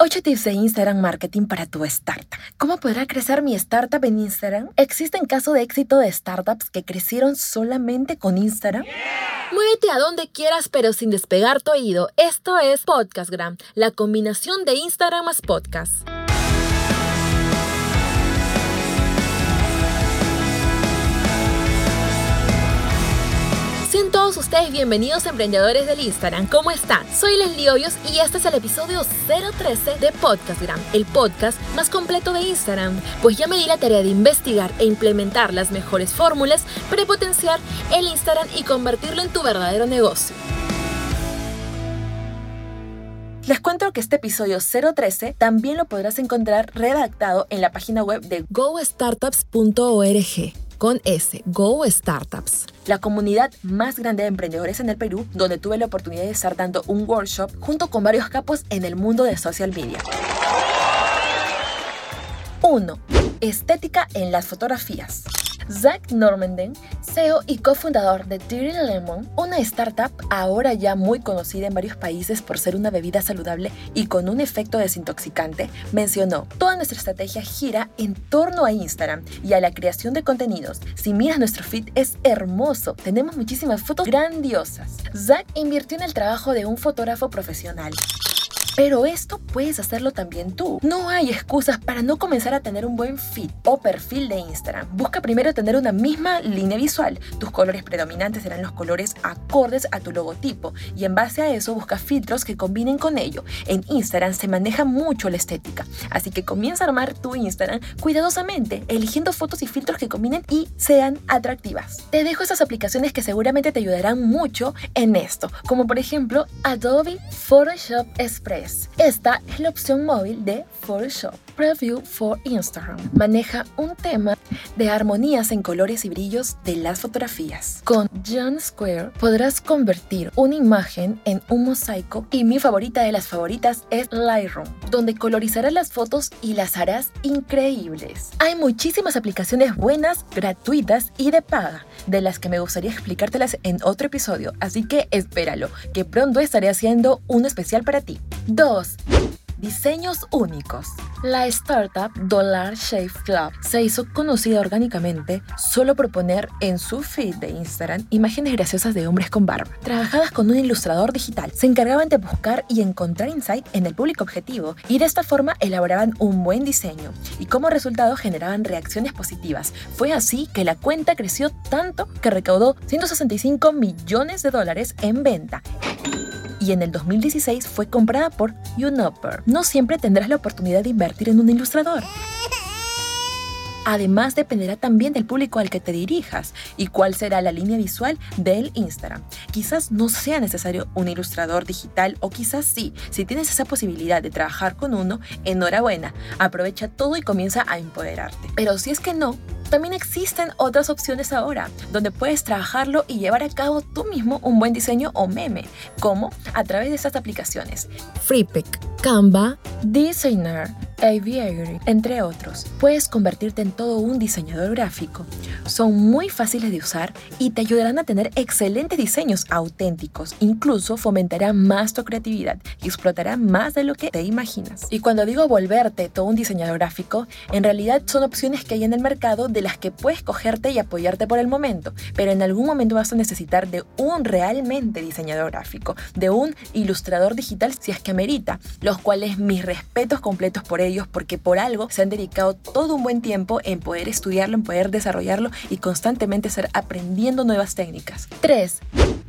8 tips de Instagram Marketing para tu startup. ¿Cómo podrá crecer mi startup en Instagram? ¿Existen casos de éxito de startups que crecieron solamente con Instagram? Muévete a donde quieras pero sin despegar tu oído. Esto es Podcastgram, la combinación de Instagram más podcast. Todos ustedes bienvenidos emprendedores del Instagram. ¿Cómo están? Soy Leslie Hoyos y este es el episodio 013 de Podcastgram, el podcast más completo de Instagram. Pues ya me di la tarea de investigar e implementar las mejores fórmulas para potenciar el Instagram y convertirlo en tu verdadero negocio. Les cuento que este episodio 013 también lo podrás encontrar redactado en la página web de gostartups.org con S, Go Startups. La comunidad más grande de emprendedores en el Perú, donde tuve la oportunidad de estar dando un workshop junto con varios capos en el mundo de social media. 1. Estética en las fotografías. Zach Normanden, CEO y cofundador de Dirty Lemon, una startup ahora ya muy conocida en varios países por ser una bebida saludable y con un efecto desintoxicante, mencionó, toda nuestra estrategia gira en torno a Instagram y a la creación de contenidos. Si miras nuestro feed es hermoso, tenemos muchísimas fotos grandiosas. Zach invirtió en el trabajo de un fotógrafo profesional pero esto puedes hacerlo también tú. No hay excusas para no comenzar a tener un buen feed o perfil de Instagram. Busca primero tener una misma línea visual. Tus colores predominantes serán los colores acordes a tu logotipo y en base a eso busca filtros que combinen con ello. En Instagram se maneja mucho la estética, así que comienza a armar tu Instagram cuidadosamente, eligiendo fotos y filtros que combinen y sean atractivas. Te dejo esas aplicaciones que seguramente te ayudarán mucho en esto, como por ejemplo Adobe Photoshop Express esta es la opción móvil de Photoshop Preview for Instagram. Maneja un tema de armonías en colores y brillos de las fotografías. Con John Square podrás convertir una imagen en un mosaico y mi favorita de las favoritas es Lightroom, donde colorizarás las fotos y las harás increíbles. Hay muchísimas aplicaciones buenas, gratuitas y de paga, de las que me gustaría explicártelas en otro episodio, así que espéralo, que pronto estaré haciendo un especial para ti. 2. Diseños únicos. La startup Dollar Shave Club se hizo conocida orgánicamente solo por poner en su feed de Instagram imágenes graciosas de hombres con barba. Trabajadas con un ilustrador digital, se encargaban de buscar y encontrar insight en el público objetivo y de esta forma elaboraban un buen diseño y como resultado generaban reacciones positivas. Fue así que la cuenta creció tanto que recaudó 165 millones de dólares en venta y en el 2016 fue comprada por YouNumber. No siempre tendrás la oportunidad de invertir en un ilustrador. Además, dependerá también del público al que te dirijas y cuál será la línea visual del Instagram. Quizás no sea necesario un ilustrador digital o quizás sí. Si tienes esa posibilidad de trabajar con uno, enhorabuena. Aprovecha todo y comienza a empoderarte. Pero si es que no, también existen otras opciones ahora, donde puedes trabajarlo y llevar a cabo tú mismo un buen diseño o meme, como a través de estas aplicaciones. FreePic, Canva, Designer, Aviary, entre otros. Puedes convertirte en todo un diseñador gráfico. Son muy fáciles de usar y te ayudarán a tener excelentes diseños auténticos. Incluso fomentará más tu creatividad y explotará más de lo que te imaginas. Y cuando digo volverte todo un diseñador gráfico, en realidad son opciones que hay en el mercado de las que puedes cogerte y apoyarte por el momento, pero en algún momento vas a necesitar de un realmente diseñador gráfico, de un ilustrador digital si es que amerita, los cuales mis respetos completos por ellos ellos porque por algo se han dedicado todo un buen tiempo en poder estudiarlo, en poder desarrollarlo y constantemente estar aprendiendo nuevas técnicas. 3.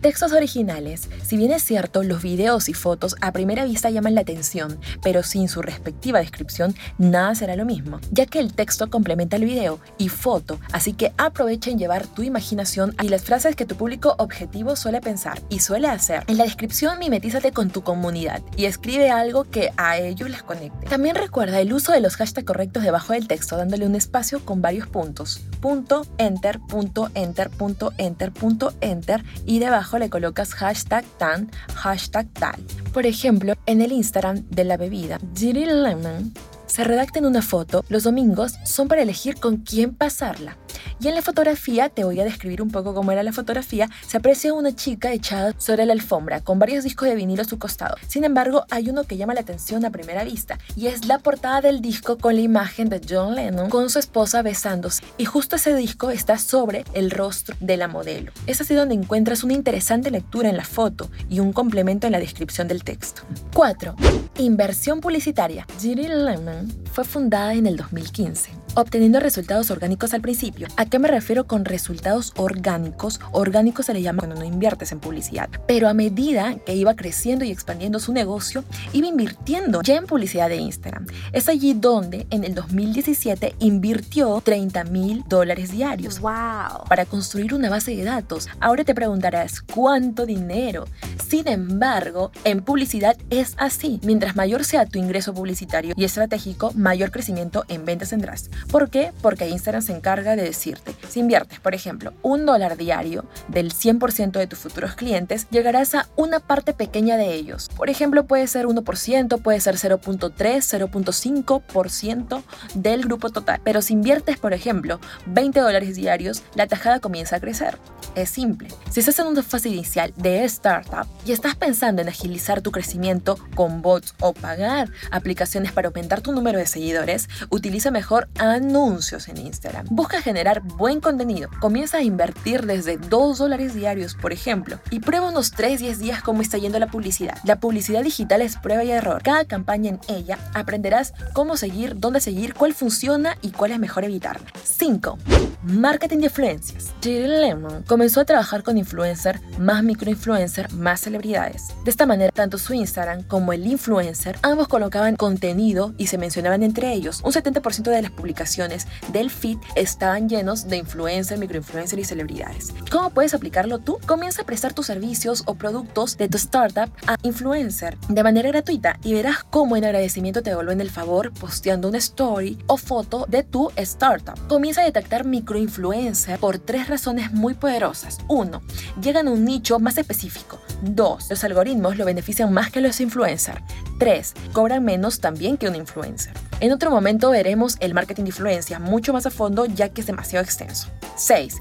Textos originales. Si bien es cierto, los videos y fotos a primera vista llaman la atención, pero sin su respectiva descripción, nada será lo mismo, ya que el texto complementa el video y foto, así que aprovecha en llevar tu imaginación y las frases que tu público objetivo suele pensar y suele hacer. En la descripción mimetízate con tu comunidad y escribe algo que a ellos les conecte. También recuerda el uso de los hashtags correctos debajo del texto, dándole un espacio con varios puntos. Punto, enter, punto, enter, punto, enter, punto, enter y debajo le colocas hashtag tan, hashtag tal. Por ejemplo, en el Instagram de la bebida, Lemon, se redacta en una foto, los domingos son para elegir con quién pasarla. Y en la fotografía, te voy a describir un poco cómo era la fotografía, se aprecia una chica echada sobre la alfombra con varios discos de vinilo a su costado. Sin embargo, hay uno que llama la atención a primera vista y es la portada del disco con la imagen de John Lennon con su esposa besándose. Y justo ese disco está sobre el rostro de la modelo. Es así donde encuentras una interesante lectura en la foto y un complemento en la descripción del texto. 4. Inversión publicitaria. Ginny Lemon fue fundada en el 2015 obteniendo resultados orgánicos al principio. ¿A qué me refiero con resultados orgánicos? Orgánicos se le llama cuando no inviertes en publicidad. Pero a medida que iba creciendo y expandiendo su negocio, iba invirtiendo ya en publicidad de Instagram. Es allí donde en el 2017 invirtió 30 mil dólares diarios. ¡Wow! Para construir una base de datos. Ahora te preguntarás, ¿cuánto dinero? Sin embargo, en publicidad es así. Mientras mayor sea tu ingreso publicitario y estratégico, mayor crecimiento en ventas tendrás. ¿Por qué? Porque Instagram se encarga de decirte, si inviertes, por ejemplo, un dólar diario del 100% de tus futuros clientes, llegarás a una parte pequeña de ellos. Por ejemplo, puede ser 1%, puede ser 0.3, 0.5% del grupo total. Pero si inviertes, por ejemplo, 20 dólares diarios, la tajada comienza a crecer. Simple. Si estás en una fase inicial de startup y estás pensando en agilizar tu crecimiento con bots o pagar aplicaciones para aumentar tu número de seguidores, utiliza mejor anuncios en Instagram. Busca generar buen contenido. Comienza a invertir desde 2 dólares diarios, por ejemplo, y prueba unos 3-10 días cómo está yendo la publicidad. La publicidad digital es prueba y error. Cada campaña en ella aprenderás cómo seguir, dónde seguir, cuál funciona y cuál es mejor evitar. 5. Marketing de influencias. Lemon comenzó a trabajar con influencer, más microinfluencer, más celebridades. De esta manera, tanto su Instagram como el influencer, ambos colocaban contenido y se mencionaban entre ellos. Un 70% de las publicaciones del feed estaban llenos de influencer, microinfluencer y celebridades. ¿Cómo puedes aplicarlo tú? Comienza a prestar tus servicios o productos de tu startup a influencer de manera gratuita y verás cómo en agradecimiento te devuelven el favor posteando una story o foto de tu startup. Comienza a detectar microinfluencer por tres razones muy poderosas. Uno, Llegan a un nicho más específico. 2. Los algoritmos lo benefician más que los influencers. 3. Cobran menos también que un influencer. En otro momento veremos el marketing de influencia mucho más a fondo ya que es demasiado extenso. 6.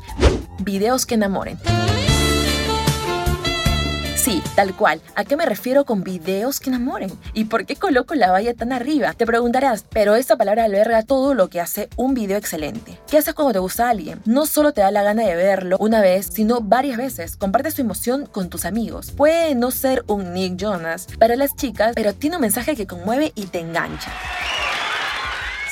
Videos que enamoren. Sí, tal cual. ¿A qué me refiero con videos que enamoren? ¿Y por qué coloco la valla tan arriba? Te preguntarás, pero esta palabra alberga todo lo que hace un video excelente. ¿Qué haces cuando te gusta alguien? No solo te da la gana de verlo una vez, sino varias veces. Compartes tu emoción con tus amigos. Puede no ser un Nick Jonas para las chicas, pero tiene un mensaje que conmueve y te engancha.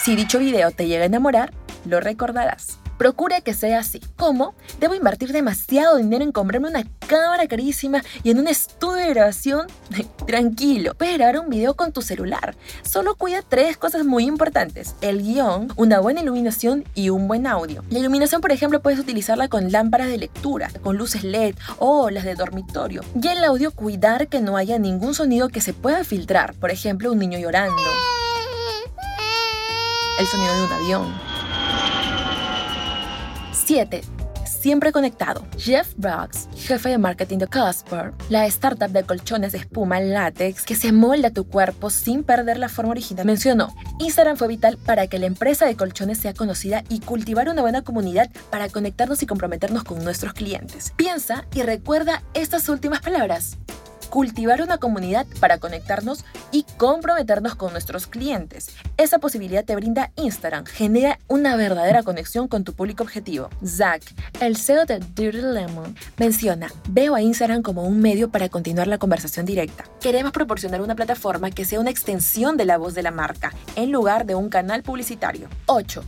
Si dicho video te llega a enamorar, lo recordarás. Procure que sea así. ¿Cómo? Debo invertir demasiado dinero en comprarme una cámara carísima y en un estudio de grabación. Tranquilo, puedes grabar un video con tu celular. Solo cuida tres cosas muy importantes. El guion, una buena iluminación y un buen audio. La iluminación, por ejemplo, puedes utilizarla con lámparas de lectura, con luces LED o las de dormitorio. Y el audio, cuidar que no haya ningún sonido que se pueda filtrar. Por ejemplo, un niño llorando el sonido de un avión. 7. Siempre conectado. Jeff Brooks, jefe de marketing de Casper, la startup de colchones de espuma látex que se molda a tu cuerpo sin perder la forma original, mencionó, Instagram fue vital para que la empresa de colchones sea conocida y cultivar una buena comunidad para conectarnos y comprometernos con nuestros clientes. Piensa y recuerda estas últimas palabras cultivar una comunidad para conectarnos y comprometernos con nuestros clientes. Esa posibilidad te brinda Instagram, genera una verdadera conexión con tu público objetivo. Zach, el CEO de Dirty Lemon, menciona, veo a Instagram como un medio para continuar la conversación directa. Queremos proporcionar una plataforma que sea una extensión de la voz de la marca, en lugar de un canal publicitario. 8.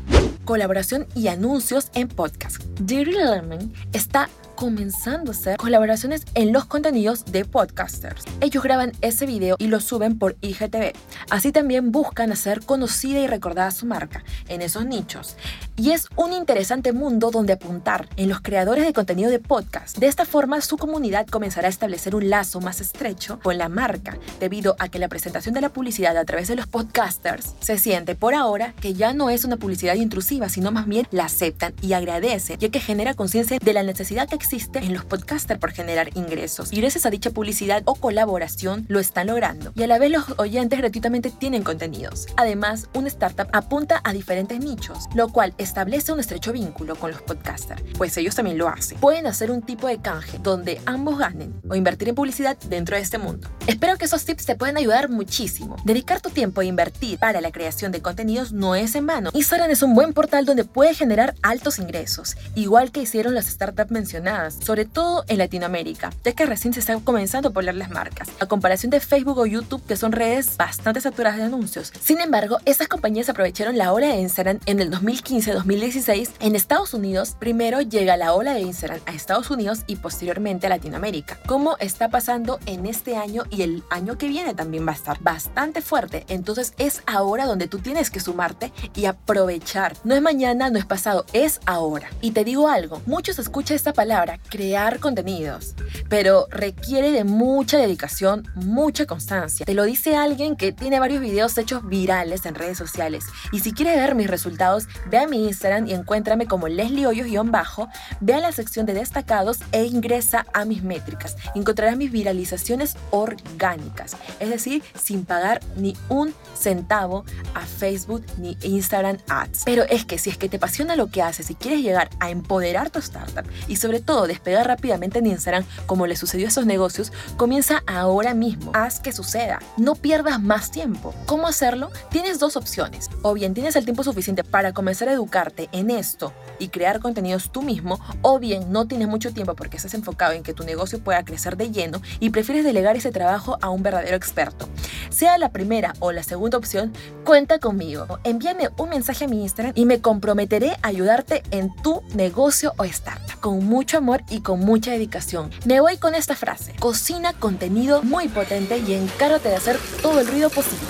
Colaboración y anuncios en podcast. Dirty Lemon está comenzando a hacer colaboraciones en los contenidos de podcasters. Ellos graban ese video y lo suben por IGTV. Así también buscan hacer conocida y recordada su marca en esos nichos. Y es un interesante mundo donde apuntar en los creadores de contenido de podcast. De esta forma, su comunidad comenzará a establecer un lazo más estrecho con la marca, debido a que la presentación de la publicidad a través de los podcasters se siente por ahora que ya no es una publicidad intrusiva, sino más bien la aceptan y agradecen, ya que genera conciencia de la necesidad que existe en los podcasters por generar ingresos. Y gracias a dicha publicidad o colaboración lo están logrando. Y a la vez los oyentes gratuitamente tienen contenidos. Además, una startup apunta a diferentes nichos, lo cual establece un estrecho vínculo con los podcasters, pues ellos también lo hacen. Pueden hacer un tipo de canje donde ambos ganen o invertir en publicidad dentro de este mundo. Espero que esos tips te puedan ayudar muchísimo. Dedicar tu tiempo a invertir para la creación de contenidos no es en vano. Instagram es un buen portal donde puedes generar altos ingresos, igual que hicieron las startups mencionadas, sobre todo en Latinoamérica, ya que recién se están comenzando a poblar las marcas, a comparación de Facebook o YouTube, que son redes bastante saturadas de anuncios. Sin embargo, estas compañías aprovecharon la ola de Instagram en el 2015-2016. En Estados Unidos, primero llega la ola de Instagram a Estados Unidos y posteriormente a Latinoamérica. ¿Cómo está pasando en este año y el año que viene también va a estar bastante fuerte. Entonces es ahora donde tú tienes que sumarte y aprovechar. No es mañana, no es pasado, es ahora. Y te digo algo, muchos escuchan esta palabra, crear contenidos, pero requiere de mucha dedicación, mucha constancia. Te lo dice alguien que tiene varios videos hechos virales en redes sociales. Y si quieres ver mis resultados, ve a mi Instagram y encuéntrame como Leslie Hoyos-bajo, ve a la sección de destacados e ingresa a mis métricas. Encontrarás mis viralizaciones orgánicas, es decir, sin pagar ni un centavo a Facebook ni Instagram Ads. Pero es que si es que te apasiona lo que haces y quieres llegar a empoderar tu startup y sobre todo despegar rápidamente en Instagram, como le sucedió a esos negocios, comienza ahora mismo. Haz que suceda. No pierdas más tiempo. ¿Cómo hacerlo? Tienes dos opciones. O bien tienes el tiempo suficiente para comenzar a educarte en esto y crear contenidos tú mismo, o bien no tienes mucho tiempo porque estás enfocado en que tu negocio pueda crecer de lleno y prefieres delegar ese trabajo a un verdadero experto. Sea la primera o la segunda opción, cuenta conmigo. Envíame un mensaje a mi Instagram y me comprometeré a ayudarte en tu negocio o startup con mucho amor y con mucha dedicación. Me voy con esta frase. Cocina contenido muy potente y encárgate de hacer todo el ruido posible.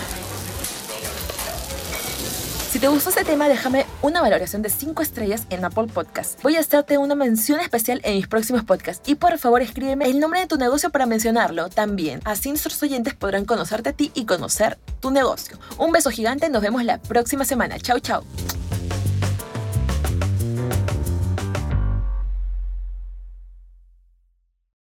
Si te gustó este tema, déjame una valoración de 5 estrellas en Apple Podcast. Voy a hacerte una mención especial en mis próximos podcasts. Y por favor, escríbeme el nombre de tu negocio para mencionarlo también. Así nuestros oyentes podrán conocerte a ti y conocer tu negocio. Un beso gigante, nos vemos la próxima semana. Chau, chau.